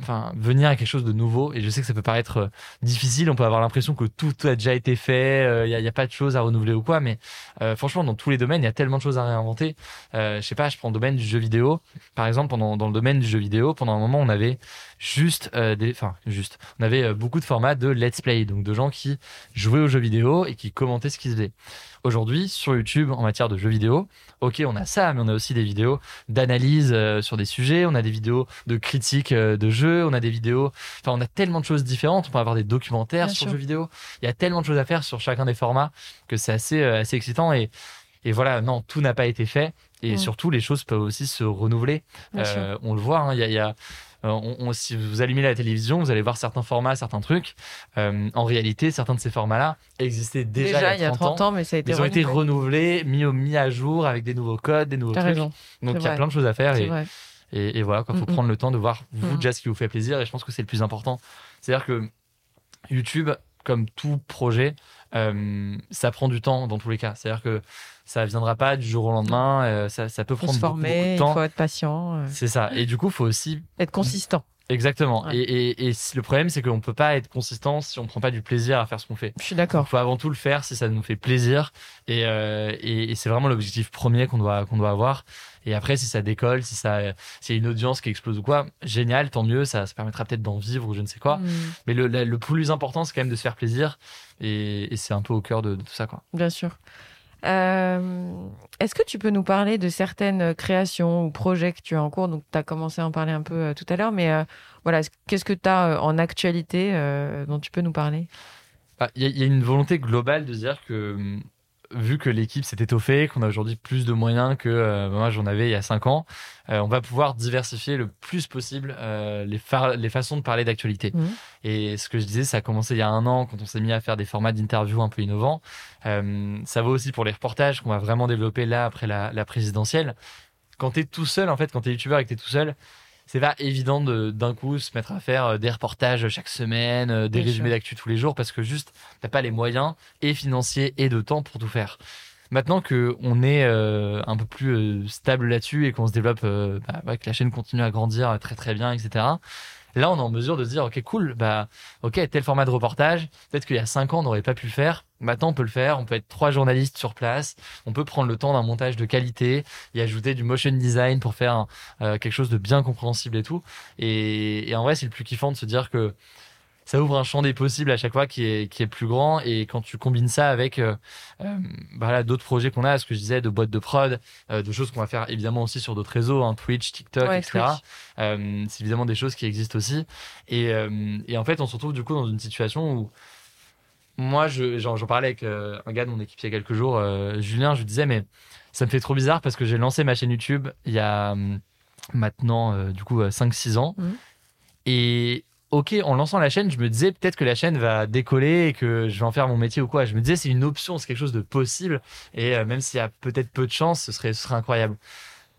Speaker 2: enfin venir à quelque chose de nouveau. Et je sais que ça peut paraître euh, difficile. On peut avoir l'impression que tout a déjà été fait il euh, n'y a, pas de choses à renouveler ou quoi. Mais euh, franchement dans tous les domaines il y a tellement de choses à réinventer. Euh, je sais pas je prends le domaine du jeu vidéo. Par exemple pendant dans le domaine du jeu vidéo pendant un moment on avait juste des enfin juste on avait beaucoup de formats de let's play. Donc de gens qui jouaient aux jeux vidéo et qui commentaient ce qu'ils faisaient aujourd'hui sur YouTube en matière de jeux vidéo. Ok, on a ça, mais on a aussi des vidéos d'analyse euh, sur des sujets, on a des vidéos de critique euh, de jeux, on a des vidéos, enfin on a tellement de choses différentes, on peut avoir des documentaires sur jeux vidéo. Il y a tellement de choses à faire sur chacun des formats que c'est assez euh, assez excitant et et voilà, non, tout n'a pas été fait. Et surtout, les choses peuvent aussi se renouveler. on le voit, hein, il y a, y a euh, on, si vous allumez la télévision, vous allez voir certains formats, certains trucs. Euh, en réalité, certains de ces formats-là existaient déjà, il y a 30, ans, mais ça a été ils ont été renouvelés, mis, au, mis à jour avec des nouveaux codes, des nouveaux trucs. Donc il y a plein de choses à faire et, et, voilà, il faut prendre le temps de voir vous déjà ce qui vous fait plaisir et je pense que c'est le plus important. C'est-à-dire que YouTube, comme tout projet, euh, ça prend du temps dans tous les cas. C'est-à-dire que ça viendra pas du jour au lendemain. Euh, ça, ça, peut prendre beaucoup, de temps.
Speaker 3: Il faut être patient.
Speaker 2: Euh. C'est ça. Et du coup, il faut aussi
Speaker 3: être consistant.
Speaker 2: Exactement. Et, et, et, le problème, c'est qu'on peut pas être consistant si on prend pas du plaisir à faire ce qu'on fait.
Speaker 3: Je suis d'accord.
Speaker 2: Il faut avant tout le faire si ça nous fait plaisir. Et, et, c'est vraiment l'objectif premier qu'on doit qu'on doit avoir. Et après, si ça décolle, si ça, s'il y a une audience qui explose ou quoi, génial, tant mieux. Ça, ça permettra peut-être d'en vivre ou je ne sais quoi. Mm. Mais le, le, plus important, c'est quand même de se faire plaisir. Et, et c'est un peu au cœur de, de tout ça, quoi.
Speaker 3: Bien sûr. Euh, est-ce que tu peux nous parler de certaines créations ou projets que tu as en cours? Donc, tu as commencé à en parler un peu euh, tout à l'heure, mais euh, voilà, qu'est-ce que tu as en actualité dont tu peux nous parler?
Speaker 2: Bah, Il y, a une volonté globale de dire que vu que l'équipe s'est étoffée, qu'on a aujourd'hui plus de moyens que euh, moi j'en avais il y a cinq ans, euh, on va pouvoir diversifier le plus possible euh, les, les façons de parler d'actualité. Mmh. Et ce que je disais, ça a commencé il y a un an quand on s'est mis à faire des formats d'interview un peu innovants. ça vaut aussi pour les reportages qu'on va vraiment développer là après la, la présidentielle. Quand tu es tout seul, en fait, quand tu es youtubeur et que tu es tout seul, c'est pas évident de d'un coup se mettre à faire euh, des reportages chaque semaine, euh, des
Speaker 3: Bien
Speaker 2: résumés d'actu tous les jours parce que juste t'as pas les moyens et financiers et de temps pour tout faire. Maintenant que on est euh, un peu plus euh, stable là-dessus et qu'on se développe, euh, bah, ouais, que la chaîne continue à grandir très très bien, etc. Là, on est en mesure de se dire, ok, cool, bah, ok, tel format de reportage, peut-être qu'il y a cinq ans, on n'aurait pas pu le faire. Maintenant, on peut le faire. On peut être trois journalistes sur place. On peut prendre le temps d'un montage de qualité et ajouter du motion design pour faire euh, quelque chose de bien compréhensible et tout. Et en vrai, c'est le plus kiffant de se dire que ça ouvre un champ des possibles à chaque fois qui est, qui est plus grand. Et quand tu combines ça avec euh, euh, bah là, d'autres projets qu'on a, ce que je disais, de boîtes de prod, euh, de choses qu'on va faire évidemment aussi sur d'autres réseaux, hein, Twitch, TikTok,
Speaker 3: Ouais,
Speaker 2: etc. C'est évidemment des choses qui existent aussi. Et, et en fait, on se retrouve du coup dans une situation où moi, je- j'en parlais avec un gars de mon équipe il y a quelques jours, Julien, je lui disais, mais ça me fait trop bizarre parce que j'ai lancé ma chaîne YouTube il y a hum, maintenant, du coup, 5-6 ans.
Speaker 3: Mhm.
Speaker 2: Et ok, en lançant la chaîne, je me disais peut-être que la chaîne va décoller et que je vais en faire mon métier ou quoi. Je me disais, c'est une option, c'est quelque chose de possible. Et euh, même s'il y a peut-être peu de chance, ce serait, ce serait incroyable.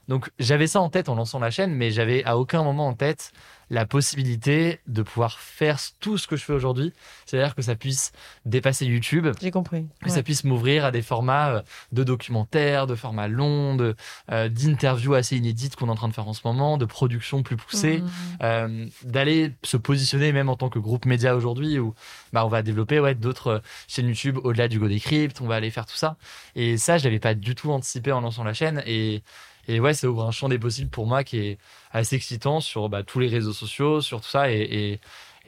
Speaker 2: Donc j'avais ça en tête en lançant la chaîne, mais j'avais à aucun moment en tête la possibilité de pouvoir faire tout ce que je fais aujourd'hui. C'est-à-dire que ça puisse dépasser YouTube,
Speaker 3: J'ai compris.
Speaker 2: que ça puisse m'ouvrir à des formats euh, de documentaires, de formats longs, de, euh, d'interviews assez inédites qu'on est en train de faire en ce moment, de productions plus poussées,
Speaker 3: Mhm.
Speaker 2: euh, d'aller se positionner même en tant que groupe média aujourd'hui où bah, on va développer ouais, d'autres chaînes YouTube au-delà du Go Decrypt, on va aller faire tout ça. Et ça, je l'avais pas du tout anticipé en lançant la chaîne. Et, et ouais, ça ouvre un champ des possibles pour moi qui est assez excitant sur bah, tous les réseaux sociaux, sur tout ça. Et, et,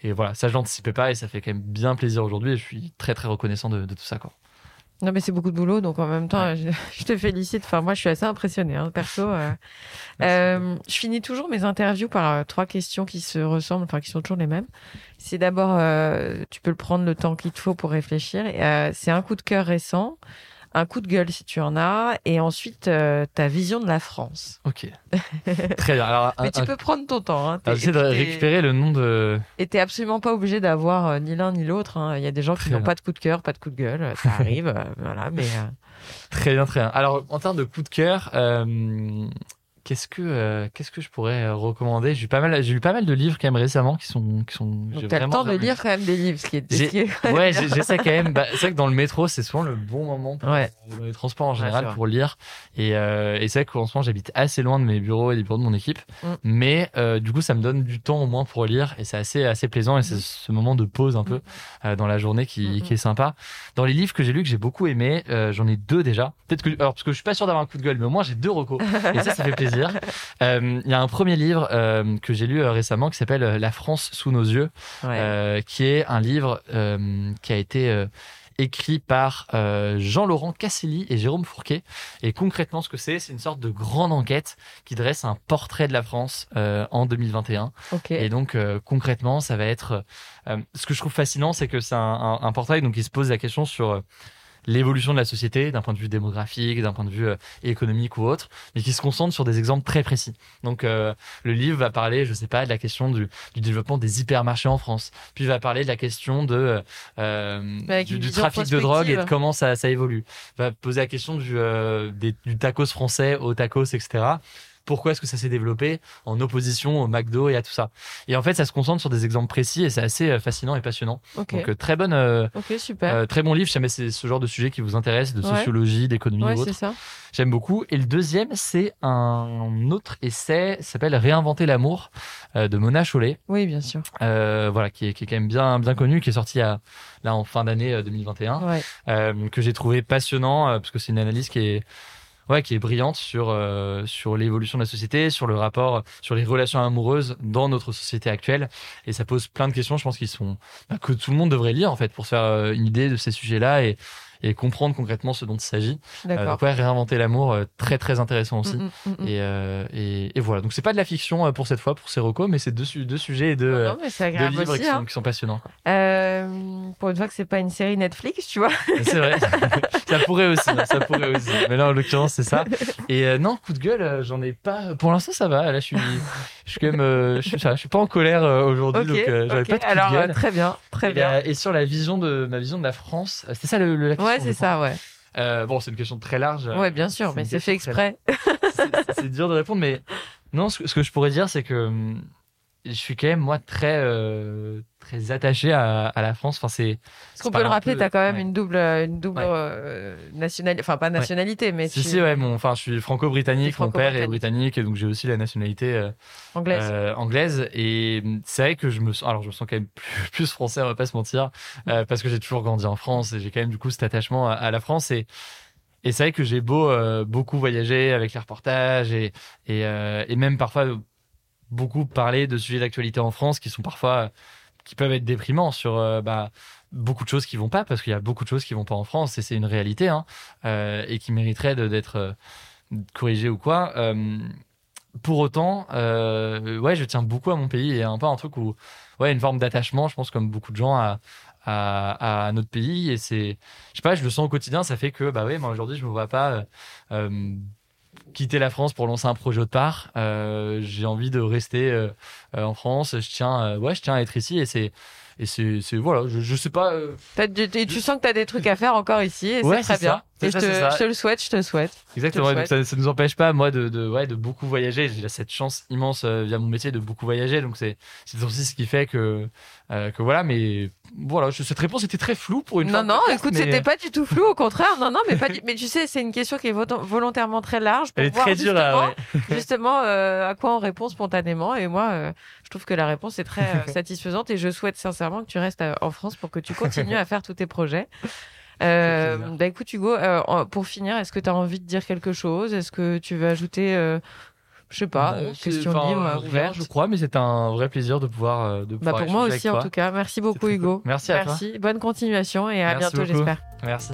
Speaker 2: et voilà, ça, je l'anticipais pas et ça fait quand même bien plaisir aujourd'hui. Et je suis très, très reconnaissant de, de tout ça. Quoi.
Speaker 3: Non, mais c'est beaucoup de boulot, donc en même temps, je, je te félicite. Enfin, moi, je suis assez impressionnée, hein, perso. euh. Euh, je finis toujours mes interviews par euh, trois questions qui se ressemblent, enfin, qui sont toujours les mêmes. C'est d'abord, tu peux le prendre le temps qu'il te faut pour réfléchir. C'est un coup de cœur récent, un coup de gueule si tu en as, et ensuite euh, ta vision de la France.
Speaker 2: Ok. très bien. Alors, un-
Speaker 3: Mais tu
Speaker 2: un-
Speaker 3: peux prendre ton temps. Hein,
Speaker 2: j'essaie de récupérer le nom de.
Speaker 3: Et t'es absolument pas obligé d'avoir euh, ni l'un ni l'autre. hein. Il y a des gens qui n'ont pas de coup de cœur, pas de coup de gueule. Ça arrive, euh, voilà. Mais
Speaker 2: Très bien, très bien. Alors, en termes de coup de cœur, qu'est-ce que euh, qu'est-ce que je pourrais euh, recommander? J'ai pas mal, j'ai lu pas mal de livres quand même récemment qui sont qui sont. j'ai
Speaker 3: donc t'as le temps de lire quand même des livres, ce qui est, ce
Speaker 2: J'ai-
Speaker 3: qui est-
Speaker 2: Ouais, j'ai- j'essaie quand même. Bah, c'est vrai que dans le métro, c'est souvent le bon moment pour,
Speaker 3: Ouais.
Speaker 2: dans les transports en général pour lire. Et, euh, et c'est vrai qu'en ce moment, j'habite assez loin de mes bureaux et des bureaux de mon équipe.
Speaker 3: Mm.
Speaker 2: Mais euh, du coup, ça me donne du temps au moins pour lire et c'est assez assez plaisant. Et c'est ce moment de pause un peu euh, dans la journée qui,
Speaker 3: Mm,
Speaker 2: qui est sympa. Dans les livres que j'ai lus que j'ai beaucoup aimé, j'en ai deux déjà. Peut-être que alors parce que je suis pas sûr d'avoir un coup de gueule, mais au moins j'ai deux recos. et ça, ça fait plaisir. Euh, Il y a un premier livre euh, que j'ai lu euh, récemment qui s'appelle La France sous nos yeux
Speaker 3: Ouais.
Speaker 2: qui est un livre qui a été écrit par euh, Jean-Laurent Casselli et Jérôme Fourquet. Et concrètement, ce que c'est, c'est une sorte de grande enquête qui dresse un portrait de la France euh, en 2021.
Speaker 3: ok.
Speaker 2: Et donc, euh, concrètement, ça va être... ce que je trouve fascinant, c'est que c'est un, un, un portrait donc, qui se pose la question sur... l'évolution de la société d'un point de vue démographique, d'un point de vue euh, économique ou autre, mais qui se concentre sur des exemples très précis. Donc euh, le livre va parler, je sais pas, de la question du, du développement des hypermarchés en France, puis il va parler de la question de euh, du, trafic de drogue et de comment ça, ça évolue. Va poser la question du, euh, des- du tacos français au tacos, etc. Pourquoi est-ce que ça s'est développé en opposition au McDo et à tout ça Et en fait, ça se concentre sur des exemples précis et c'est assez euh, fascinant et passionnant. Donc euh, très bonne, euh,
Speaker 3: super.
Speaker 2: euh, très bon livre. Jamais c'est ce genre de sujet qui vous intéresse, de
Speaker 3: Ouais.
Speaker 2: sociologie, d'économie
Speaker 3: ouais,
Speaker 2: ou
Speaker 3: c'est
Speaker 2: autre.
Speaker 3: ça.
Speaker 2: J'aime beaucoup. Et le deuxième, c'est un autre essai, s'appelle Réinventer l'amour euh, de Mona Chollet,
Speaker 3: Oui, bien sûr.
Speaker 2: voilà, qui est, qui est quand même bien, bien connu, qui est sorti à, là en fin d'année euh, 2021,
Speaker 3: Ouais.
Speaker 2: euh, que j'ai trouvé passionnant parce que c'est une analyse qui est Ouais, qui est brillante sur euh, sur l'évolution de la société, sur le rapport, sur les relations amoureuses dans notre société actuelle, et ça pose plein de questions. Je pense qu'ils sont bah, que tout le monde devrait lire en fait pour se faire euh, une idée de ces sujets-là et et comprendre concrètement ce dont il s'agit. Euh,
Speaker 3: D'accord.
Speaker 2: donc ouais, réinventer l'amour, euh, très très intéressant aussi.
Speaker 3: Mm, mm, mm.
Speaker 2: Et, euh, et, et voilà. Donc c'est pas de la fiction pour cette fois, pour ces recos, mais c'est deux, su- deux sujets et deux,
Speaker 3: Non, c'est
Speaker 2: livres
Speaker 3: aussi.
Speaker 2: qui, sont,
Speaker 3: hein.
Speaker 2: qui sont passionnants.
Speaker 3: pour une fois que c'est pas une série Netflix, tu vois.
Speaker 2: C'est vrai. ça pourrait aussi. hein, ça pourrait aussi. Mais là, en l'occurrence, c'est ça. Et non, coup de gueule, j'en ai pas. Pour l'instant, ça va. Là, je suis, je suis quand même, je suis, je pas en colère aujourd'hui, donc j'avais
Speaker 3: ok.
Speaker 2: pas de coup
Speaker 3: Alors
Speaker 2: de gueule.
Speaker 3: très bien, très
Speaker 2: et,
Speaker 3: bien.
Speaker 2: et sur la vision de ma vision de la France, c'était ça le, le- la question.
Speaker 3: Ouais, c'est ça, ouais.
Speaker 2: Euh, bon, c'est une question très large.
Speaker 3: Ouais, bien sûr, mais c'est fait exprès.
Speaker 2: c'est dur de répondre, mais Non, ce que, ce que je pourrais dire, c'est que hum, je suis quand même moi très euh, très attaché à, à la France. Enfin, c'est.
Speaker 3: Est-ce qu'on peut le rappeler, tu as quand même
Speaker 2: ouais.
Speaker 3: une double, une double
Speaker 2: Ouais.
Speaker 3: euh, nationalité, enfin pas nationalité, mais
Speaker 2: Si
Speaker 3: tu-
Speaker 2: si ouais, mon, enfin, je suis franco-britannique.
Speaker 3: Tu
Speaker 2: Mon père est britannique, et donc j'ai aussi la nationalité euh,
Speaker 3: anglaise.
Speaker 2: euh, anglaise. Et c'est vrai que je me sens, alors je me sens quand même plus, plus français, on va pas se mentir, euh, parce que j'ai toujours grandi en France et j'ai quand même du coup cet attachement à, à la France et et c'est vrai que j'ai beau euh, beaucoup voyager avec les reportages et et, euh, et même parfois beaucoup parler de sujets d'actualité en France qui sont parfois qui peuvent être déprimants sur euh, bah, beaucoup de choses qui vont pas parce qu'il y a beaucoup de choses qui vont pas en France et c'est une réalité hein, euh, et qui mériteraient de- d'être euh, corrigées ou quoi. Pour autant, ouais, je tiens beaucoup à mon pays et un peu un truc où, ouais, une forme d'attachement, je pense, comme beaucoup de gens à, notre pays. Et c'est, je sais pas, je le sens au quotidien. Ça fait que, bah ouais, moi aujourd'hui, je me vois pas quitter la France pour lancer un projet autre part. Euh, j'ai envie de rester euh, euh, en France. Je tiens, ouais, je tiens à être ici. Et c'est, et c'est, c'est voilà, je, je sais pas. euh,
Speaker 3: tu, tu- tu sens que tu as des trucs à faire encore ici et
Speaker 2: Ouais,
Speaker 3: c'est très
Speaker 2: c'est ça.
Speaker 3: Et
Speaker 2: ça,
Speaker 3: je, te,
Speaker 2: c'est ça.
Speaker 3: je te le souhaite, je te le souhaite.
Speaker 2: Exactement. Donc ça, ça nous empêche pas, moi, de, de, ouais, de beaucoup voyager. J'ai cette chance immense euh, via mon métier de beaucoup voyager. Donc c'est, aussi ce qui fait que, euh, que voilà. Mais voilà, cette réponse était très floue pour une.
Speaker 3: Non,
Speaker 2: de
Speaker 3: non,
Speaker 2: podcast,
Speaker 3: écoute,
Speaker 2: mais-
Speaker 3: c'était pas du tout flou, au contraire. Non, non, mais pas du- Mais tu sais, c'est une question qui est vo- volontairement très large pour
Speaker 2: Elle est
Speaker 3: voir
Speaker 2: très dure à.
Speaker 3: justement,
Speaker 2: ouais.
Speaker 3: justement euh, à quoi on répond spontanément. Et moi, je trouve que la réponse est très satisfaisante et je souhaite sincèrement que tu restes en France pour que tu continues à faire tous tes projets. Euh, bah écoute Hugo, euh, pour finir, est-ce que tu as envie de dire quelque chose? Est-ce que tu veux ajouter, euh, je sais pas,
Speaker 2: Non,
Speaker 3: euh, question libre,
Speaker 2: rien,
Speaker 3: ouverte?
Speaker 2: Je crois, mais c'est un vrai plaisir de pouvoir. euh, De
Speaker 3: bah
Speaker 2: pouvoir
Speaker 3: pour moi aussi en tout cas. Merci beaucoup Hugo.
Speaker 2: Merci à toi.
Speaker 3: Merci. Bonne continuation et à
Speaker 2: Merci
Speaker 3: bientôt j'espère.
Speaker 2: Merci.